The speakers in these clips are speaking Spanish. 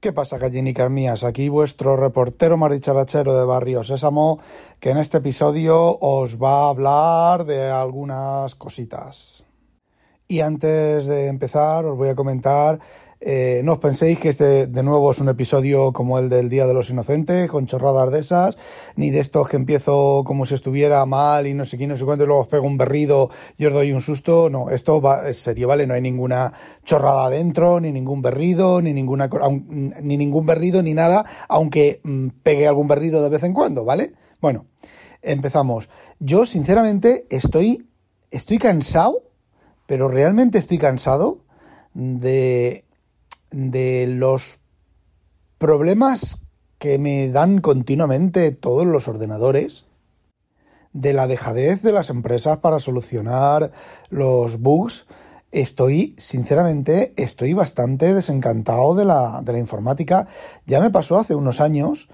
¿Qué pasa, gallinicas mías? Aquí vuestro reportero maricharachero de Barrio Sésamo, que en este episodio os va a hablar de algunas cositas. Y antes de empezar, os voy a comentar eh, no os penséis que este de nuevo es un episodio como el del Día de los Inocentes, con chorradas de esas, ni de estos que empiezo como si estuviera mal y no sé quién, no sé cuánto, y luego os pego un berrido y os doy un susto. No, esto va, es serio, ¿vale? No hay ninguna chorrada dentro, ni ningún berrido, ni ninguna ni ningún berrido, ni nada, aunque mm, pegue algún berrido de vez en cuando, ¿vale? Bueno, empezamos. Yo, sinceramente, estoy, estoy cansado, pero realmente estoy cansado de de los problemas que me dan continuamente todos los ordenadores, de la dejadez de las empresas para solucionar los bugs, estoy, sinceramente, estoy bastante desencantado de la, de la informática. Ya me pasó hace unos años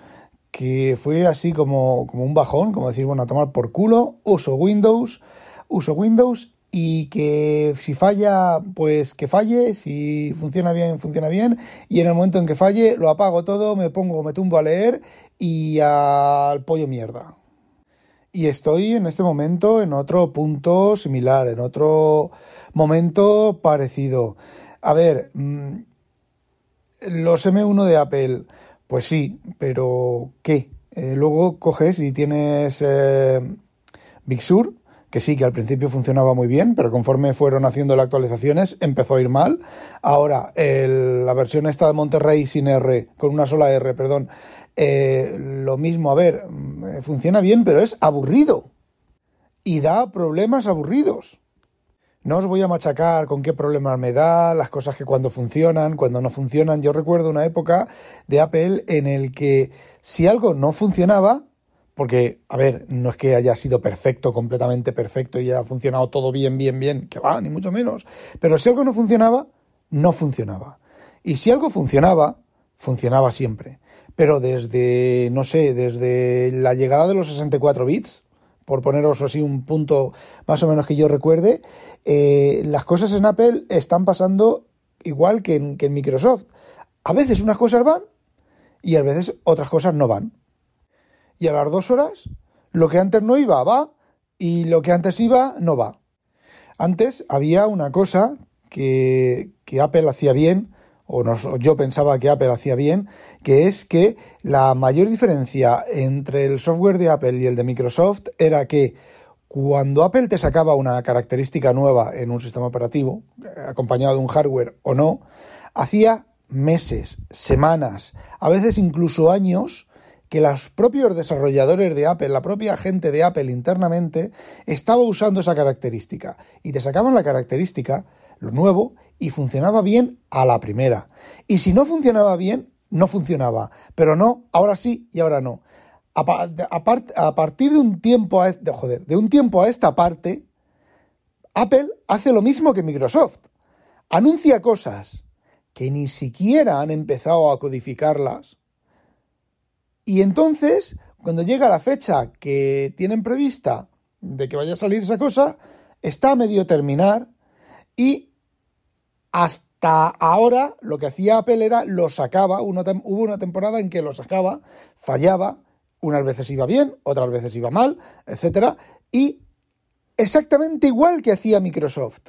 que fue así como, como un bajón, como decir, bueno, a tomar por culo, uso Windows, uso Windows y que si falla, pues que falle, si funciona bien, funciona bien, y en el momento en que falle, lo apago todo, me pongo, me tumbo a leer y al pollo mierda. Y estoy en este momento en otro punto similar, en otro momento parecido. A ver, mm, los M1 de Apple, pues sí, pero ¿qué? Eh, luego coges y tienes eh, Big Sur, que sí, que al principio funcionaba muy bien, pero conforme fueron haciendo las actualizaciones empezó a ir mal. Ahora, la versión esta de Monterrey sin R, con una sola R, perdón, eh, lo mismo, a ver, mm, funciona bien, pero es aburrido. Y da problemas aburridos. No os voy a machacar con qué problemas me da, las cosas que cuando funcionan, cuando no funcionan. Yo recuerdo una época de Apple en el que si algo no funcionaba, porque, a ver, no es que haya sido perfecto, completamente perfecto y haya funcionado todo bien, bien, bien, que va, ni mucho menos. Pero si algo no funcionaba, no funcionaba. Y si algo funcionaba, funcionaba siempre. Pero desde, no sé, desde la llegada de los 64 bits, por poneros así un punto más o menos que yo recuerde, eh, las cosas en Apple están pasando igual que en, que en Microsoft. A veces unas cosas van y a veces otras cosas no van y a las dos horas lo que antes no iba va y lo que antes iba no va. Antes había una cosa que, Apple hacía bien, o, yo pensaba que Apple hacía bien, que es que la mayor diferencia entre el software de Apple y el de Microsoft era que cuando Apple te sacaba una característica nueva en un sistema operativo, acompañado de un hardware o no, hacía meses, semanas, a veces incluso años, que los propios desarrolladores de Apple, la propia gente de Apple internamente, estaba usando esa característica. Y te sacaban la característica, lo nuevo, y funcionaba bien a la primera. Y si no funcionaba bien, no funcionaba. Pero no, ahora sí y ahora no. A, partir de un tiempo a esta parte, Apple hace lo mismo que Microsoft. Anuncia cosas que ni siquiera han empezado a codificarlas y entonces, cuando llega la fecha que tienen prevista de que vaya a salir esa cosa, está a medio terminar y hasta ahora lo que hacía Apple era lo sacaba, hubo una temporada en que lo sacaba, fallaba, unas veces iba bien, otras veces iba mal, etcétera, y exactamente igual que hacía Microsoft.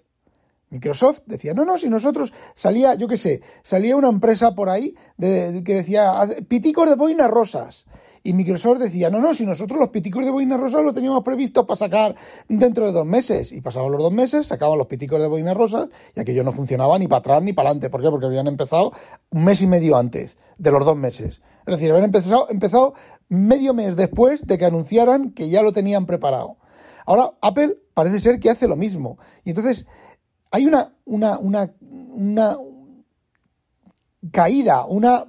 Microsoft decía, no, no, si nosotros salía, yo qué sé, salía una empresa por ahí de, que decía, piticos de boinas rosas. Y Microsoft decía, no, no, si nosotros los piticos de boinas rosas los teníamos previsto para sacar dentro de dos meses. Y pasaban los dos meses, sacaban los piticos de boinas rosas y aquello no funcionaba ni para atrás ni para adelante. ¿Por qué? Porque habían empezado un mes y medio antes de los dos meses. Es decir, habían empezado, empezado medio mes después de que anunciaran que ya lo tenían preparado. Ahora Apple parece ser que hace lo mismo. Y entonces hay una, caída, una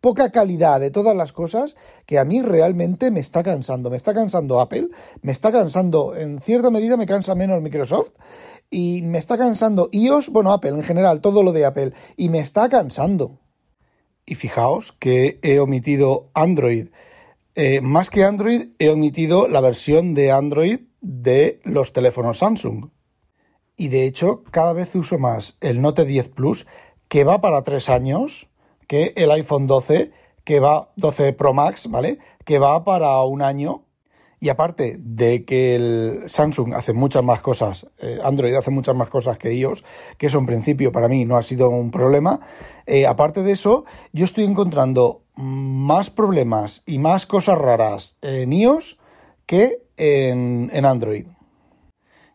poca calidad de todas las cosas que a mí realmente me está cansando. Me está cansando Apple, me está cansando, en cierta medida me cansa menos Microsoft y me está cansando iOS, bueno, Apple en general, todo lo de Apple, y me está cansando. Y fijaos que he omitido Android. Eh, más que Android, he omitido la versión de Android de los teléfonos Samsung. Y de hecho, cada vez uso más el Note 10 Plus, que va para tres años, que el iPhone 12, que va 12 Pro Max, ¿vale? Que va para un año. Y aparte de que el Samsung hace muchas más cosas, eh, Android hace muchas más cosas que iOS, que eso en principio para mí no ha sido un problema. Eh, aparte de eso, yo estoy encontrando más problemas y más cosas raras en iOS que en, en Android.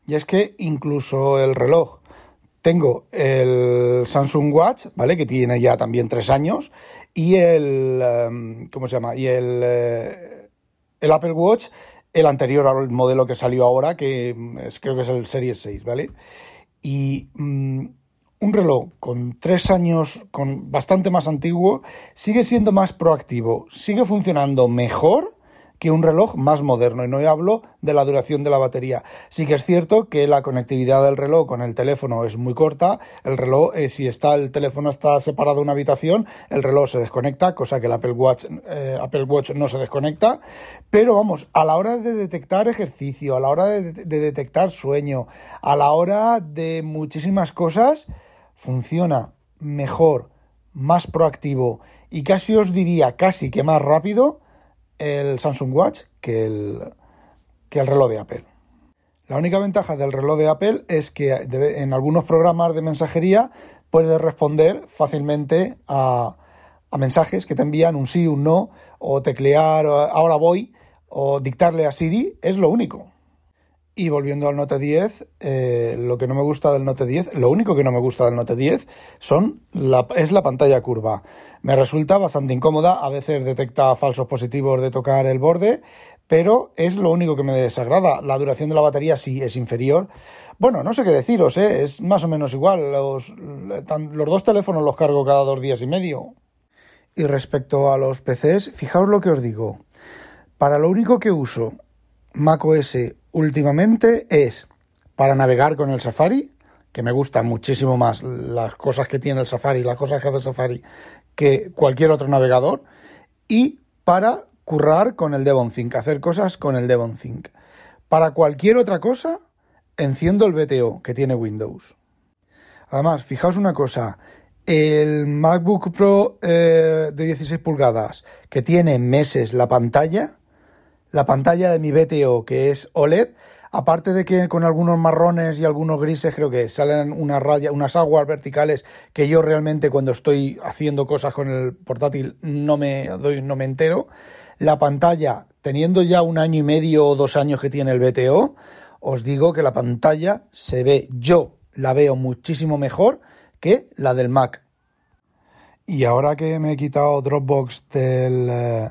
Y es que incluso el reloj tengo el Samsung Watch, ¿vale? Que tiene ya también tres años. Y el. Em, ¿Cómo se llama? Y el. Eh, el Apple Watch, el anterior al modelo que salió ahora, que es, creo que es el Series 6, ¿vale? Y. Mm, un reloj con tres años, con bastante más antiguo, sigue siendo más proactivo, sigue funcionando mejor que un reloj más moderno. Y no hablo de la duración de la batería. Sí que es cierto que la conectividad del reloj con el teléfono es muy corta. El reloj, eh, si está el teléfono está separado de una habitación, el reloj se desconecta, cosa que el Apple Watch, eh, Apple Watch no se desconecta. Pero vamos, a la hora de detectar ejercicio, a la hora de, de detectar sueño, a la hora de muchísimas cosas, funciona mejor, más proactivo y casi os diría casi que más rápido el Samsung Watch que el, que el reloj de Apple. La única ventaja del reloj de Apple es que en algunos programas de mensajería puedes responder fácilmente a, a, mensajes que te envían un sí, un no, o teclear ahora voy, o dictarle a Siri, es lo único. Y volviendo al Note 10, eh, lo que no me gusta del Note 10, lo único que no me gusta del Note 10 son la, es la pantalla curva. Me resulta bastante incómoda, a veces detecta falsos positivos de tocar el borde, pero es lo único que me desagrada. La duración de la batería sí es inferior. Bueno, no sé qué deciros, ¿eh? es más o menos igual. Los, los dos teléfonos los cargo cada dos días y medio. Y respecto a los PCs, fijaos lo que os digo. Para lo único que uso macOS últimamente es para navegar con el Safari, que me gustan muchísimo más las cosas que tiene el Safari, las cosas que hace el Safari, que cualquier otro navegador, y para currar con el DevonThink, hacer cosas con el DevonThink. Para cualquier otra cosa, enciendo el BTO que tiene Windows. Además, fijaos una cosa, el MacBook Pro eh, de 16 pulgadas, que tiene meses la pantalla, la pantalla de mi BTO, que es OLED, aparte de que con algunos marrones y algunos grises creo que salen unas rayas, unas aguas verticales que yo realmente cuando estoy haciendo cosas con el portátil no me doy, no me entero. La pantalla, teniendo ya un año y medio o dos años que tiene el BTO, os digo que la pantalla se ve, yo la veo muchísimo mejor que la del Mac. Y ahora que me he quitado Dropbox del, eh,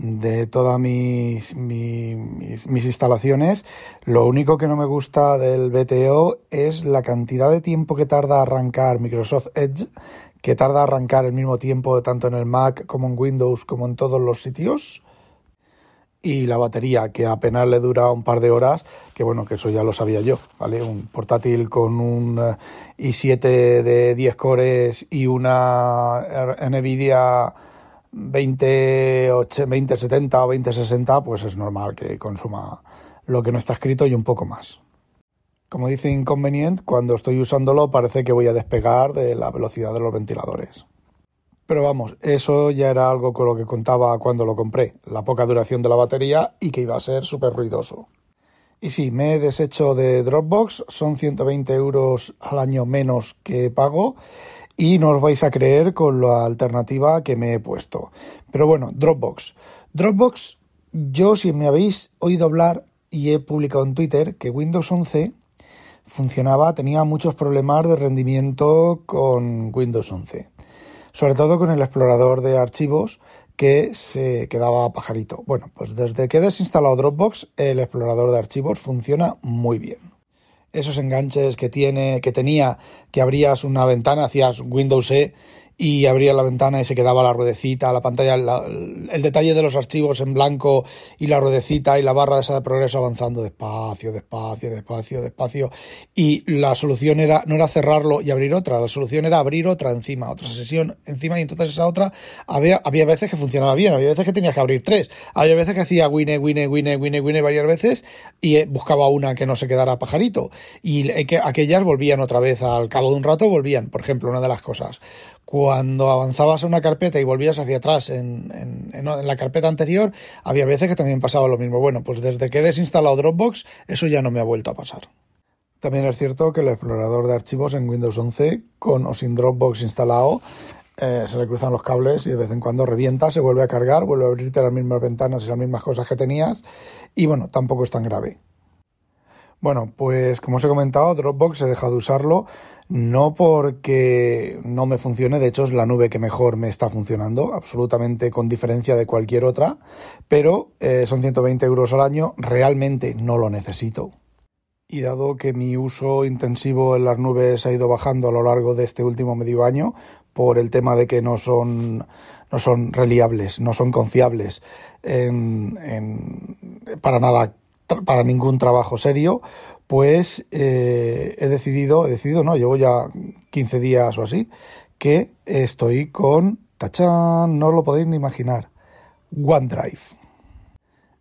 de todas mis, mis, instalaciones. Lo único que no me gusta del BTO es la cantidad de tiempo que tarda arrancar Microsoft Edge, que tarda arrancar el mismo tiempo tanto en el Mac como en Windows como en todos los sitios. Y la batería, que apenas le dura un par de horas, que bueno, que eso ya lo sabía yo, ¿vale? Un portátil con un eh, i7 de 10 cores y una NVIDIA 20, 70 o 2060, pues es normal que consuma lo que no está escrito y un poco más. Como dice Inconvenient, cuando estoy usándolo parece que voy a despegar de la velocidad de los ventiladores. Pero vamos, eso ya era algo con lo que contaba cuando lo compré, la poca duración de la batería y que iba a ser súper ruidoso. Y sí, me he deshecho de Dropbox, son 120 euros al año menos que pago y no os vais a creer con la alternativa que me he puesto. Pero bueno, Dropbox. Dropbox, yo si me habéis oído hablar y he publicado en Twitter que Windows 11 funcionaba, tenía muchos problemas de rendimiento con Windows 11. Sobre todo con el explorador de archivos que se quedaba pajarito. Bueno, pues desde que he desinstalado Dropbox, el explorador de archivos funciona muy bien esos enganches que tiene, que tenía, que abrías una ventana, hacías Windows E y abría la ventana y se quedaba la ruedecita, la pantalla, el detalle de los archivos en blanco y la ruedecita y la barra de esa de progreso avanzando despacio, despacio, despacio, despacio. Y la solución era, no era cerrarlo y abrir otra, la solución era abrir otra encima, otra sesión encima y entonces esa otra había, había veces que funcionaba bien, había veces que tenías que abrir tres, había veces que hacía wine, wine, wine, wine, wine varias veces y eh, buscaba una que no se quedara pajarito. Y que aquellas volvían otra vez al cabo de un rato, volvían, por ejemplo, una de las cosas cuando avanzabas a una carpeta y volvías hacia atrás en, la carpeta anterior, había veces que también pasaba lo mismo. Bueno, pues desde que he desinstalado Dropbox, eso ya no me ha vuelto a pasar. También es cierto que el explorador de archivos en Windows 11, con o sin Dropbox instalado, eh, se le cruzan los cables y de vez en cuando revienta, se vuelve a cargar, vuelve a abrirte las mismas ventanas y las mismas cosas que tenías. Y bueno, tampoco es tan grave. Bueno, pues como os he comentado, Dropbox he dejado de usarlo no porque no me funcione, de hecho es la nube que mejor me está funcionando, absolutamente con diferencia de cualquier otra, pero eh, son 120 euros al año, realmente no lo necesito. Y dado que mi uso intensivo en las nubes ha ido bajando a lo largo de este último medio año, por el tema de que no son, no son reliables, no son confiables para nada para ningún trabajo serio, pues eh, he decidido, he decidido, no, llevo ya 15 días o así, que estoy con, tachán, no lo podéis ni imaginar, OneDrive.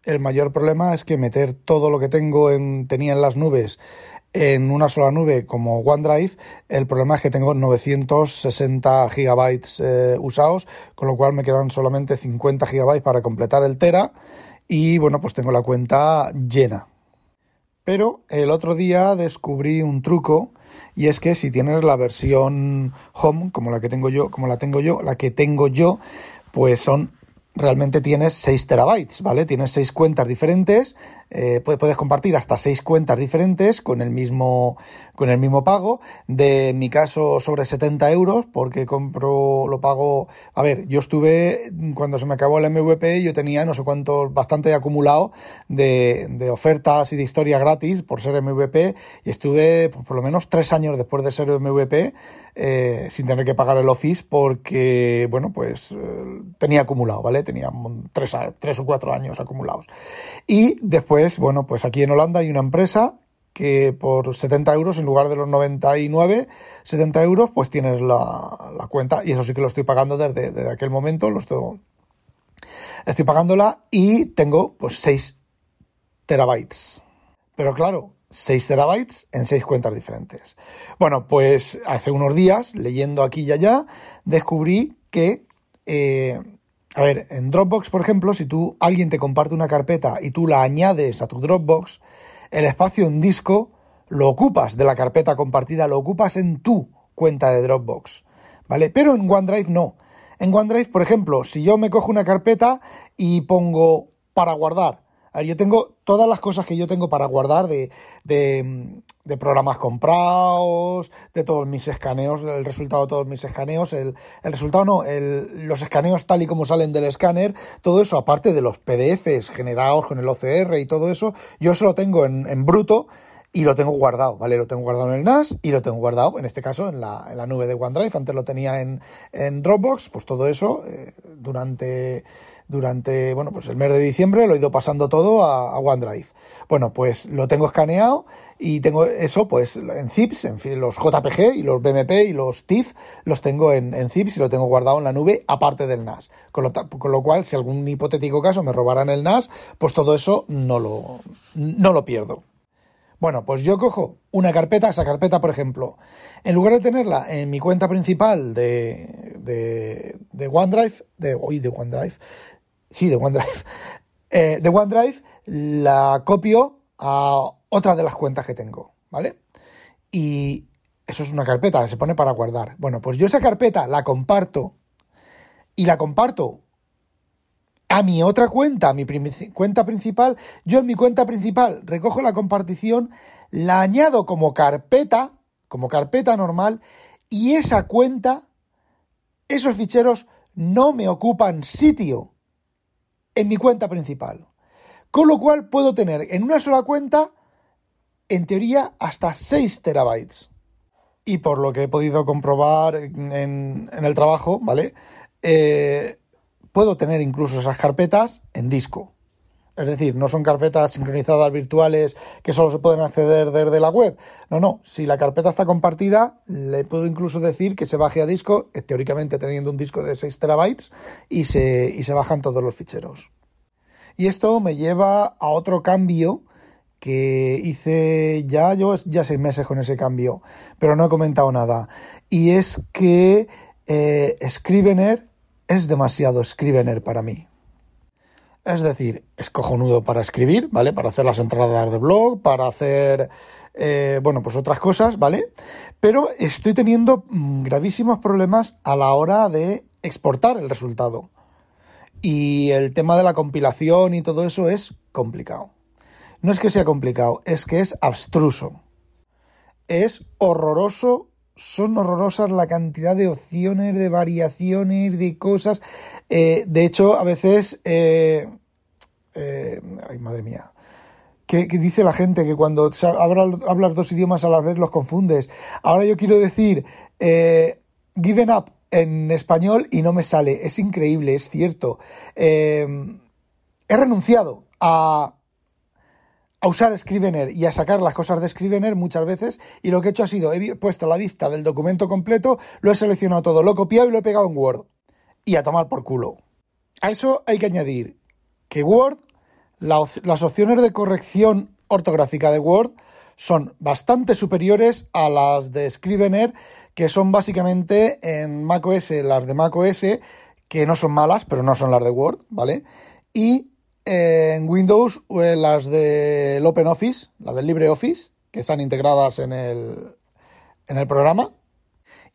El mayor problema es que meter todo lo que tengo en, tenía en las nubes en una sola nube como OneDrive, el problema es que tengo 960 gigabytes eh, usados, con lo cual me quedan solamente 50 gigabytes para completar el Tera y bueno, pues tengo la cuenta llena. Pero el otro día descubrí un truco y es que si tienes la versión home como la que tengo yo, como la tengo yo, la que tengo yo, pues son realmente tienes 6 terabytes, ¿vale? Tienes 6 cuentas diferentes eh, puedes compartir hasta seis cuentas diferentes con el mismo con el mismo pago. De mi caso sobre 70 euros porque compro lo pago. A ver, yo estuve cuando se me acabó el MVP yo tenía no sé cuánto bastante acumulado de, de ofertas y de historia gratis por ser MVP y estuve pues, por lo menos tres años después de ser MVP eh, sin tener que pagar el Office porque bueno pues eh, tenía acumulado, ¿vale? Tenía tres, tres o cuatro años acumulados y después pues, bueno, pues aquí en Holanda hay una empresa que por 70 euros en lugar de los 99, 70 euros, pues tienes la, cuenta y eso sí que lo estoy pagando desde, aquel momento, lo estoy, estoy pagándola y tengo pues 6 terabytes. Pero claro, 6 terabytes en 6 cuentas diferentes. Bueno, pues hace unos días, leyendo aquí y allá, descubrí que eh, a ver, en Dropbox, por ejemplo, si tú alguien te comparte una carpeta y tú la añades a tu Dropbox, el espacio en disco lo ocupas de la carpeta compartida, lo ocupas en tu cuenta de Dropbox, ¿vale? Pero en OneDrive no. En OneDrive, por ejemplo, si yo me cojo una carpeta y pongo para guardar, a ver, yo tengo todas las cosas que yo tengo para guardar de, de, programas comprados, de todos mis escaneos, el resultado de todos mis escaneos, el, el resultado no, el, los escaneos tal y como salen del escáner, todo eso, aparte de los PDFs generados con el OCR y todo eso, yo eso lo tengo en, en bruto y lo tengo guardado, ¿vale? Lo tengo guardado en el NAS y lo tengo guardado, en este caso, en la, en la nube de OneDrive. Antes lo tenía en, en Dropbox, pues todo eso eh, durante durante, bueno, pues el mes de diciembre lo he ido pasando todo a, OneDrive. Bueno, pues lo tengo escaneado y tengo eso, pues en zips, en fin, los JPG y los BMP y los TIFF los tengo en, en zips y lo tengo guardado en la nube aparte del NAS. Con lo, con lo cual, si algún hipotético caso me robaran el NAS, pues todo eso no lo, no lo pierdo. Bueno, pues yo cojo una carpeta, esa carpeta, por ejemplo, en lugar de tenerla en mi cuenta principal de, de, de OneDrive, de hoy de OneDrive, sí, de OneDrive, eh, de OneDrive la copio a otra de las cuentas que tengo, ¿vale? Y eso es una carpeta se pone para guardar. Bueno, pues yo esa carpeta la comparto y la comparto a mi otra cuenta, a mi cuenta principal. Yo en mi cuenta principal recojo la compartición, la añado como carpeta, como carpeta normal, y esa cuenta, esos ficheros no me ocupan sitio en mi cuenta principal. Con lo cual puedo tener en una sola cuenta, en teoría, hasta 6 terabytes. y por lo que he podido comprobar en, el trabajo, ¿vale? Eh, puedo tener incluso esas carpetas en disco. Es decir, no son carpetas sincronizadas virtuales que solo se pueden acceder desde la web. No, no. Si la carpeta está compartida, le puedo incluso decir que se baje a disco, eh, teóricamente teniendo un disco de 6 terabytes, y se, y se bajan todos los ficheros. Y esto me lleva a otro cambio que hice ya, yo ya seis meses con ese cambio, pero no he comentado nada. Y es que eh, Scrivener es demasiado Scrivener para mí. Es decir, es cojonudo para escribir, ¿vale? Para hacer las entradas de blog, para hacer, eh, bueno, pues otras cosas, ¿vale? Pero estoy teniendo gravísimos problemas a la hora de exportar el resultado. Y el tema de la compilación y todo eso es complicado. No es que sea complicado, es que es abstruso. Es horroroso, son horrorosas la cantidad de opciones, de variaciones, de cosas. Eh, de hecho, a veces... Eh, eh, ay, madre mía. ¿Qué dice la gente que cuando hablas dos idiomas a la vez los confundes. Ahora yo quiero decir given up en español y no me sale. Es increíble, es cierto. he renunciado a a usar Scrivener y a sacar las cosas de Scrivener muchas veces y lo que he hecho ha sido, he puesto la vista del documento completo, lo he seleccionado todo, lo he copiado y lo he pegado en Word. Y a tomar por culo. A eso hay que añadir que Word, las opciones de corrección ortográfica de Word son bastante superiores a las de Scrivener, que son básicamente en macOS las de macOS, que no son malas, pero no son las de Word, ¿vale? Y en Windows eh, las del OpenOffice, las del LibreOffice, que están integradas en el, en el programa.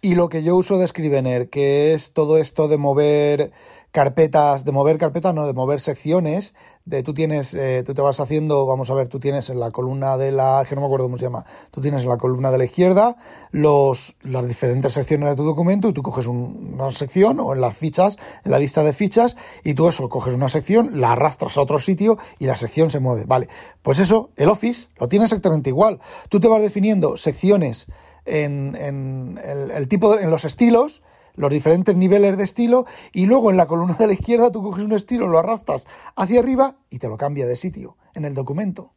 Y lo que yo uso de Scrivener, que es todo esto de mover carpetas, de mover carpetas, no, de mover secciones, de tú tienes, eh, tú te vas haciendo, vamos a ver, tú tienes en la columna de la, que no me acuerdo cómo se llama, tú tienes en la columna de la izquierda los, las diferentes secciones de tu documento y tú coges una sección o en las fichas, en la lista de fichas y tú eso, coges una sección, la arrastras a otro sitio y la sección se mueve, vale. Pues eso, el Office lo tiene exactamente igual. Tú te vas definiendo secciones en, en el, tipo, en los estilos, los diferentes niveles de estilo y luego en la columna de la izquierda tú coges un estilo, lo arrastras hacia arriba y te lo cambia de sitio en el documento.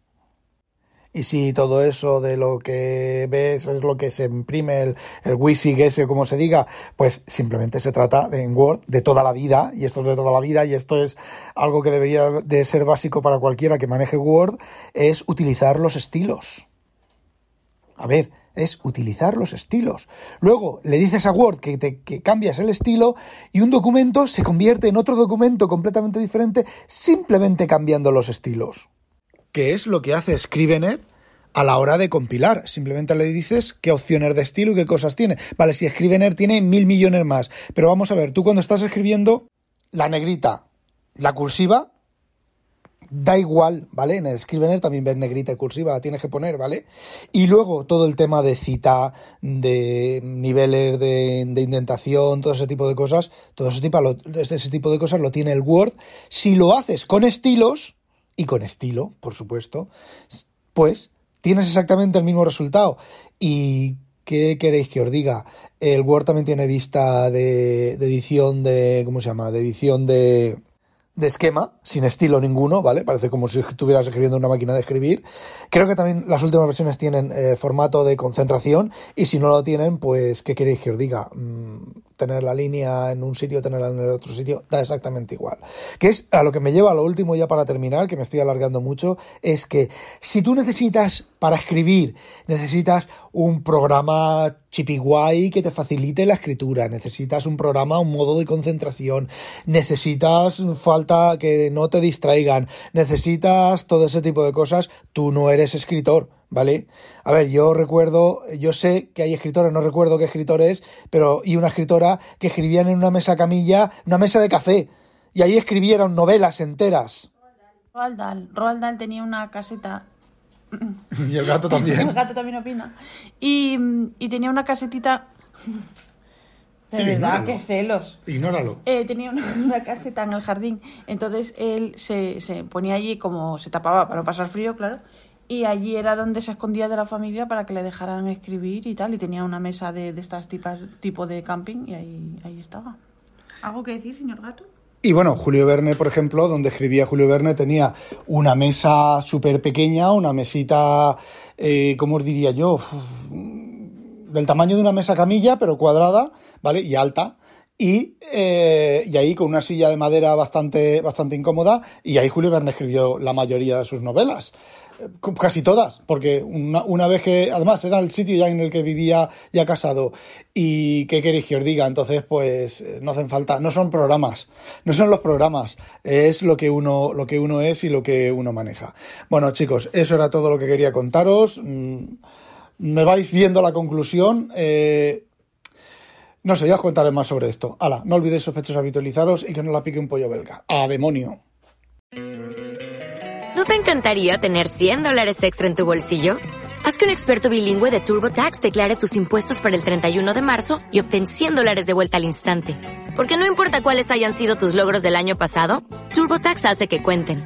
Y si todo eso de lo que ves es lo que se imprime el, el WYSIG ese, como se diga, pues simplemente se trata de, en Word de toda la vida, y esto es de toda la vida, y esto es algo que debería de ser básico para cualquiera que maneje Word, es utilizar los estilos. A ver, es utilizar los estilos. Luego le dices a Word que, te, que cambias el estilo y un documento se convierte en otro documento completamente diferente simplemente cambiando los estilos. ¿Qué es lo que hace Scrivener? a la hora de compilar. Simplemente le dices qué opciones de estilo y qué cosas tiene. Vale, si Scrivener tiene mil millones más. Pero vamos a ver, tú cuando estás escribiendo la negrita, la cursiva, da igual, ¿vale? En el Scrivener también ves negrita y cursiva, la tienes que poner, ¿vale? Y luego todo el tema de cita, de niveles de, indentación, todo ese tipo de cosas, todo ese tipo, ese tipo de cosas lo tiene el Word. Si lo haces con estilos, y con estilo, por supuesto, pues tienes exactamente el mismo resultado. ¿Y qué queréis que os diga? El Word también tiene vista de, de edición de, ¿cómo se llama? De edición de de esquema, sin estilo ninguno, ¿vale? Parece como si estuvieras escribiendo una máquina de escribir. Creo que también las últimas versiones tienen eh, formato de concentración y si no lo tienen, pues, ¿qué queréis que os diga? Mm, tener la línea en un sitio, tenerla en el otro sitio, da exactamente igual. Que es a lo que me lleva a lo último ya para terminar, que me estoy alargando mucho, es que si tú necesitas para escribir, necesitas un programa chipiguay que te facilite la escritura, necesitas un programa, un modo de concentración, necesitas falta que no te distraigan, necesitas todo ese tipo de cosas, tú no eres escritor, ¿vale? A ver, yo recuerdo, yo sé que hay escritores, no recuerdo qué escritor es, pero y una escritora que escribían en una mesa camilla, una mesa de café, y ahí escribieron novelas enteras. Roald Dahl, Roald Dahl tenía una caseta y el gato también. el gato también opina. Y, tenía una casetita. De verdad, qué celos. Ignóralo. Eh, tenía una, caseta en el jardín. Entonces él se, se, ponía allí como se tapaba para no pasar frío, claro. Y allí era donde se escondía de la familia para que le dejaran escribir y tal. Y tenía una mesa de, de estas tipas, tipo de camping y ahí, ahí estaba. ¿Algo que decir, señor gato? Y bueno, Julio Verne, por ejemplo, donde escribía Julio Verne, tenía una mesa súper pequeña, una mesita, eh, ¿cómo os diría yo? Del tamaño de una mesa camilla, pero cuadrada, ¿vale? Y alta. Y, eh, y ahí con una silla de madera bastante, bastante incómoda, y ahí Julio Verne escribió la mayoría de sus novelas. Eh, Casi todas, porque una, una vez que, además, era el sitio ya en el que vivía ya casado. ¿Y qué queréis que os diga? Entonces, pues eh, no hacen falta, no son programas, no son los programas, es lo que uno, lo que uno es y lo que uno maneja. Bueno, chicos, eso era todo lo que quería contaros. Mm, Me vais viendo la conclusión. Eh, no sé, ya os contaré más sobre esto. Hala, no olvidéis sospechosos habitualizaros y que no la pique un pollo belga. ¡A demonio! ¿No te encantaría tener 100 dólares extra en tu bolsillo? Haz que un experto bilingüe de TurboTax declare tus impuestos para el 31 de marzo y obtén 100 dólares de vuelta al instante. Porque no importa cuáles hayan sido tus logros del año pasado, TurboTax hace que cuenten.